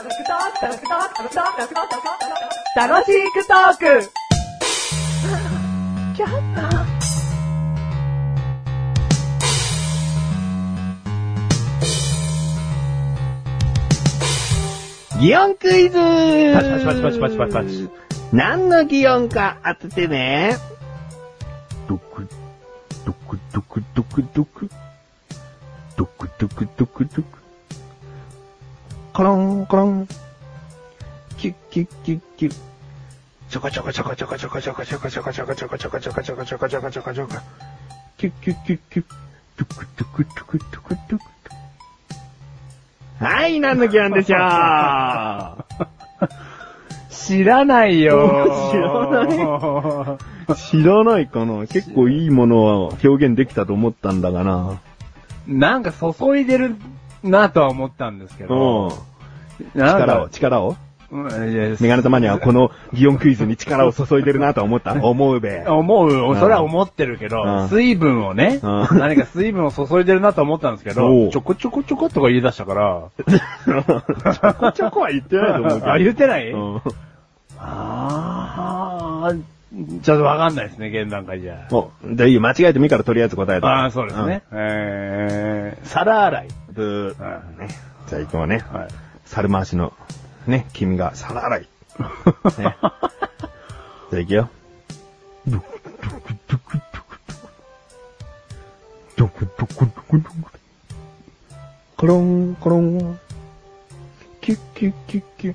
楽しくトーク擬音クイズパチパチパチパチパチパチパチ。何の擬音か当ててね。ドク、ドクドクドクドク。ドクドクドクドク。コロンコロン。キュッキュッキュッキュッ。ちょこちょこちょこちょこちょこちょこちょこちょこちょこちょこちょこちょこちょこちょこちょこちょこちょこ。キュッキュッキュッキュッ。ドクドクドクドクドク。はい、何の擬音でしょう知らないよ知らない知らないかな結構いいものは表現できたと思ったんだがな。なんか注いでるなとは思ったんですけうんど。。力を、力を？メガネたまにはこの擬音クイズに力を注いでるなと思った？思うべ。思う、んそれは思ってるけうど、ん水分をね、うん何か水分を注いでるなと思ったんですけど、ちょこちょこちょこっとか言い出したから、ちょこちょこは言ってないと思うけど。あ、言ってない？うんあー、ちょっとわかんないですね、現段階じゃ。お、じゃあいいよ。間違えてもいいからとりあえず答えて。ああ、そうですね。えー、皿洗い。うん。ブー。はいね。じゃあ行こうね。はい。猿回しの、ね、君が皿洗い。ね。じゃあ行くよ。ドクドクドクドクドクドクドクドクコロンコロンキュッキュッキュッキュッ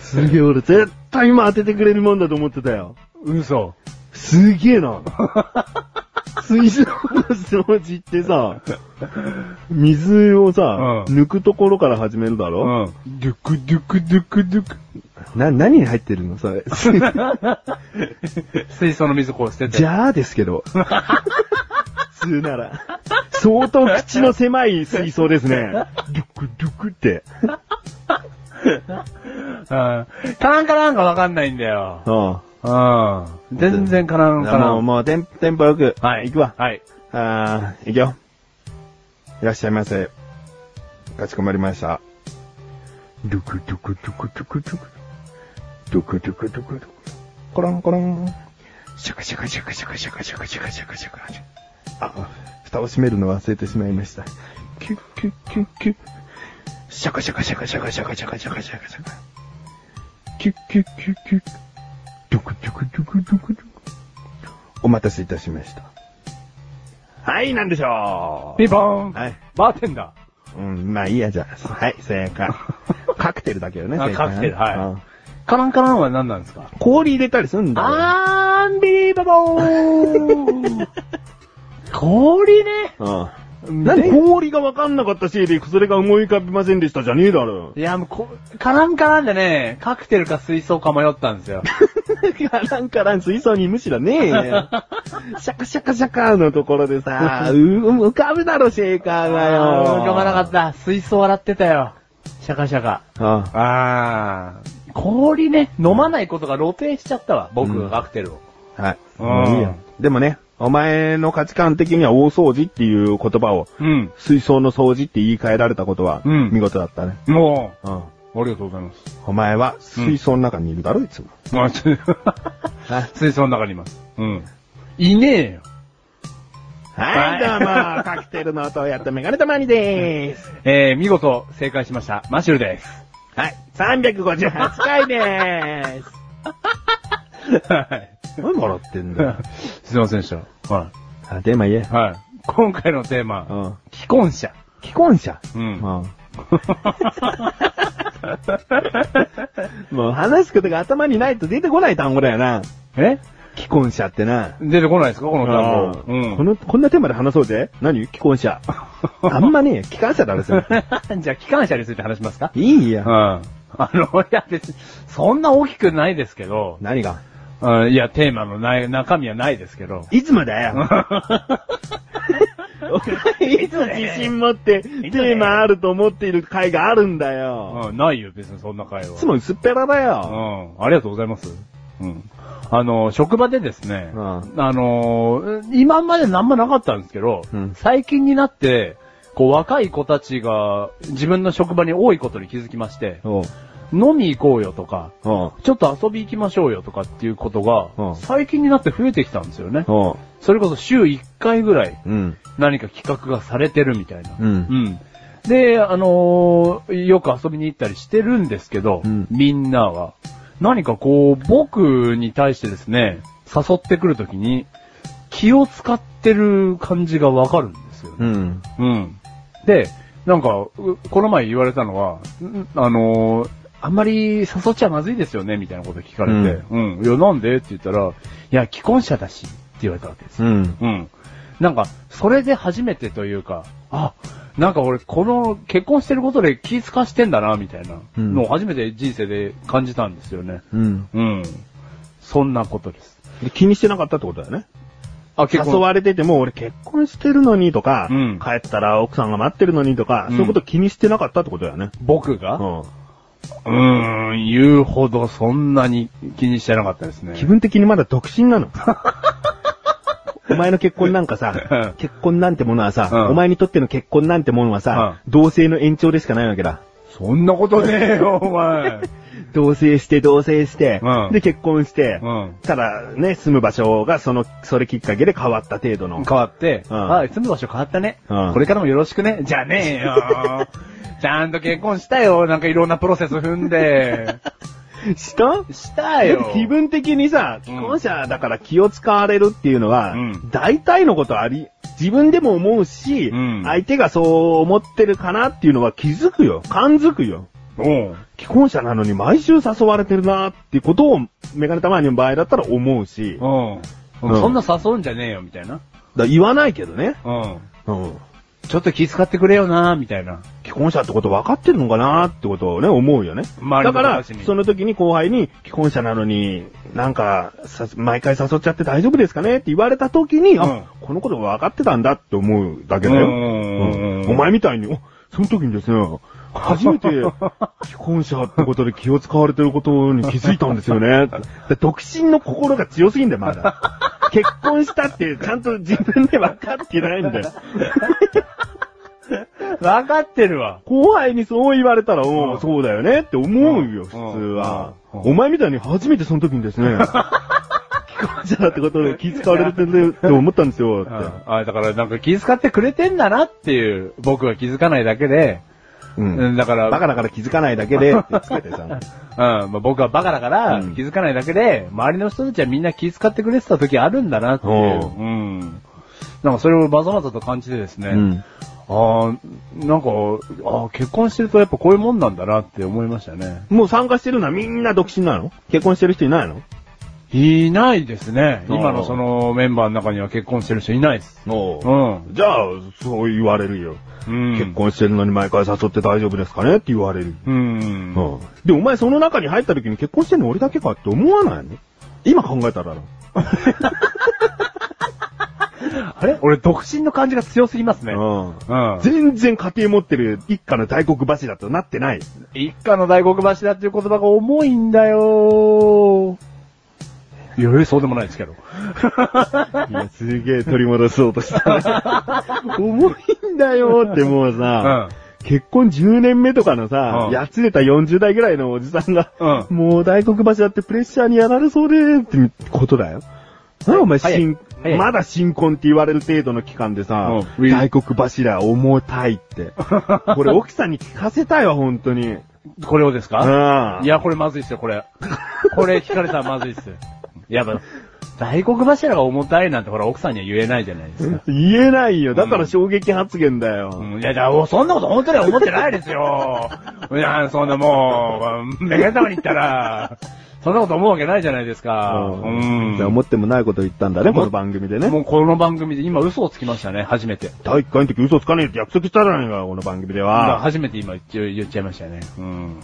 すげえ俺絶対今当ててくれるもんだと思ってたよ。嘘。すげえな。水槽の掃除ってさ、水をさ、うん抜くところから始めるだうろ、ん。ドゥクドゥクドゥクドゥク。な、何に入ってるのそれ。水槽の水こう捨てて。じゃあですけど。普通なら。相当口の狭い水槽ですね。ドゥクドゥクって。うん。カランカランかわかんないんだよ。うん。うん。全然カランカラもう、ン。もう、テンテンポよく。はい。行くわ。はい。あー、行くよ。いらっしゃいませ。かしこまりました。ドゥクドゥクドゥクドゥクドゥク。ドゥクドゥクドゥクドゥク。コロンコロン。シャカシャカシャカシャカシャカシャカシャカシャカシャカ。あ、蓋を閉めるの忘れてしまいました。キュッキュッキュッキュッ。シャカシャカシャカシャカシャカシャカシャカシャカシャカ。キュッキュッキュッキュッ。ドクドクドクドクドク。お待たせいたしました。はい、なんでしょうピポーン。はい。バーテンダーうん、まあいいや、じゃあ。はい、正解。カクテルだけどね、正解カクテルはい。カランカランは何なんですか氷入れたりすんだよ。アンビリーバボー氷ね。うん。何氷がわかんなかったせいで、それが思い浮かびませんでしたじゃねえだろ。いや、もうこ、カランカランでね、カクテルか水槽か迷ったんですよ。カランカラン水槽にむしろねえよ。シャカシャカシャカのところでさ、う浮かぶだろ、シェーカーがよ。浮かばなかった。水槽洗ってたよ。シャカシャカ。ああー。氷ね、飲まないことが露呈しちゃったわ。僕がカクテルを。はい。うんいいよ。でもね、お前の価値観的には大掃除っていう言葉を、うん。水槽の掃除って言い換えられたことは、うん見事だったね。もうん。う、ありがとうございます。お前は水槽の中にいるだろ、いつも。まあ、ちょ 水槽の中にいます。うん。いねえよ。はい、どうも、カクテルの音をやったメガネたまにでーす。えー、見事正解しました。マシュルです。はい、358回でーす。はい。何笑ってんだよ。すいませんでした。はあ、テーマ言え。い。はい。今回のテーマ、うん。既婚者。既婚者？うん。うん。もう話すことが頭にないと出てこない単語だよな。え？既婚者ってな。出てこないですか？この単語。うん。この、こんなテーマで話そうぜ。何？既婚者。あんまね、機関車だろ、それ。じゃあ、機関車について話しますか？いいやうん。。あの、いや別に、そんな大きくないですけど、何が？うん、いや、テーマのない、中身はないですけど。いつもだよ。いつも自信持って、テーマあると思っている回があるんだよ。うん、ないよ、別にそんな会話。いつも薄っぺらだよ。うん、ありがとうございます。うん。あの、職場でですね、うんあの、今までなんもなかったんですけど、うん最近になって、こう若い子たちが自分の職場に多いことに気づきまして、飲み行こうよとか、おうちょっと遊び行きましょうよとかっていうことうんが、最近になって増えてきたんですよね。おうそれこそ週1回ぐらいうん。何か企画がされてるみたいな。うんうん。で、あのーよく遊びに行ったりしてるんですけど、うんみんなは、何かこう、僕に対してですね、誘ってくるときに、気を使ってる感じがわかるんですよね。うん。うん。で、なんか、うこの前言われたのは、んあのーあんまり誘っちゃまずいですよね、みたいなこと聞かれて、うん、いや、なんで？って言ったら、いや、既婚者だし、って言われたわけですようん。うん。なんか、それで初めてというか、あ、なんか俺、この、結婚してることで気使してんだな、みたいなうんのを初めて人生で感じたんですよね。うん。うん。そんなことです。で気にしてなかったってことだよね。あ、誘われてても、俺結婚してるのにとか、うん帰ったら奥さんが待ってるのにとか、うんそういうこと気にしてなかったってことだよね。僕が？うん。うーん、言うほどそんなに気にしてなかったですね。気分的にまだ独身なの？お前の結婚なんかさ、結婚なんてものはさ、うんお前にとっての結婚なんてものはさ、同性の延長でしかないわけだ。そんなことねえよ、お前。同棲して同棲して、うんで結婚して、うん。ただね、住む場所がその、それきっかけで変わった程度の。変わって、うんあ、住む場所変わったね。うんこれからもよろしくね。じゃねえよ。ちゃんと結婚したよ。なんかいろんなプロセス踏んで。した？したよ。気分的にさ、既婚者だから気を使われるっていうのは、うん大体のことあり、自分でも思うし、うん相手がそう思ってるかなっていうのは気づくよ。感づくよ。うん。既婚者なのに毎週誘われてるなっていうことを、メガネたまにの場合だったら思うし、うん。うんそんな誘うんじゃねえよ、みたいな。ら言わないけどね。うん。うん。ちょっと気遣ってくれよな、みたいな。既婚者ってこと分かってるのかなってことをね、思うよね。だから、その時に後輩に、既婚者なのに、なんか、さ毎回誘っちゃって大丈夫ですかねって言われた時に、うんあ、このこと分かってたんだって思うだけだよ。うんうんお前みたいに、おその時にですね、初めて、既婚者ってことで気を使われてることに気づいたんですよね。で独身の心が強すぎんだよ、まだ。結婚したって、ちゃんと自分で分かってないんだよ。わかってるわ。後輩にそう言われたら、おううん。そうだよねって思うよ、普通は。お前みたいに初めてその時にですね、既婚者だってことで気遣われてるって思ったんですよ、って。あ、だからなんか気遣ってくれてんだなっていう、僕が気づかないだけで、うん。うん、だから、バカだから気づかないだけで、ってつけてさ。うん、まあ、僕はバカだからうん。気づかないだけで、周りの人たちはみんな気遣ってくれてた時あるんだなっていう。うん。なんかそれをバザバザと感じてですね。うんああ、なんか、ああ、結婚してるとやっぱこういうもんなんだなって思いましたね。もう参加してるのはみんな独身なの？結婚してる人いないの？いないですね。今のそのメンバーの中には結婚してる人いないです。おうん。じゃあ、そう言われるよ。うん。結婚してるのに毎回誘って大丈夫ですかねって言われる。うん。うん。で、お前その中に入った時に結婚してんの俺だけかって思わないの？今考えたら。あれ？俺独身の感じが強すぎますね。うん。うん。全然家庭持ってる一家の大黒柱となってない。一家の大黒柱っていう言葉が重いんだよいや、えそうでもないですけど。いや、すげえ取り戻そうとしたね。重いんだよってもううさ、ん。結婚10年目とかのさう、んやつれた40代ぐらいのおじさんが、うもう大黒柱ってプレッシャーにやられそうで、ってことだよ。なお前、早い新早いまだ新婚って言われる程度の期間でさ、うん大黒柱重たいって。これ奥さんに聞かせたいわ、本当に。これをですか？ああいや、これまずいっすよ、これ。これ聞かれたらまずいっす。やっぱ、大黒柱が重たいなんてほら、奥さんには言えないじゃないですか。言えないよ。だから衝撃発言だよ。うんいや、じゃあ、そんなこと本当には思ってないですよ。いや、そんなもう、メガネ玉に行ったら、そんなこと思うわけないじゃないですか。ううん思ってもないこと言ったんだね、この番組でね。もうこの番組で今嘘をつきましたね、初めて。第1回の時嘘つかねえって約束したじゃないか、この番組で今は。初めて今言っ言っちゃいましたね。うん。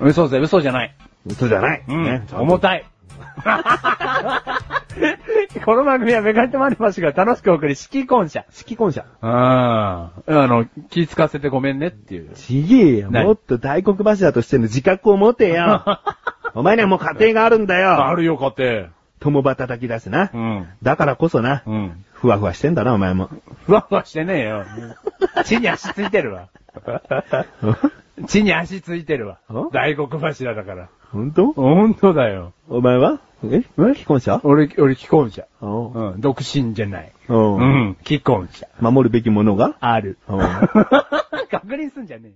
嘘ぜ、嘘じゃない。嘘じゃない。うん。ね。重たい。この番組はメガネとマリマシが楽しく送り、式婚者。式婚者。ああ。あの、気使わせてごめんねっていう。ちげえよ。何？もっと大黒柱としての自覚を持てよ。お前にはもう家庭があるんだよ。あるよ、家庭。共働きだしなう。ん。だからこそな、うん。ふわふわしてんだな、お前も。ふわふわしてねえよ。地に足ついてるわ。地に足ついてるわん？大黒柱だから。本当？ほんとだよ。お前は？え？既婚者？俺、俺既婚者。おううん。独身じゃない。おううん。既婚者。守るべきものが？ある。確認すんじゃねえ。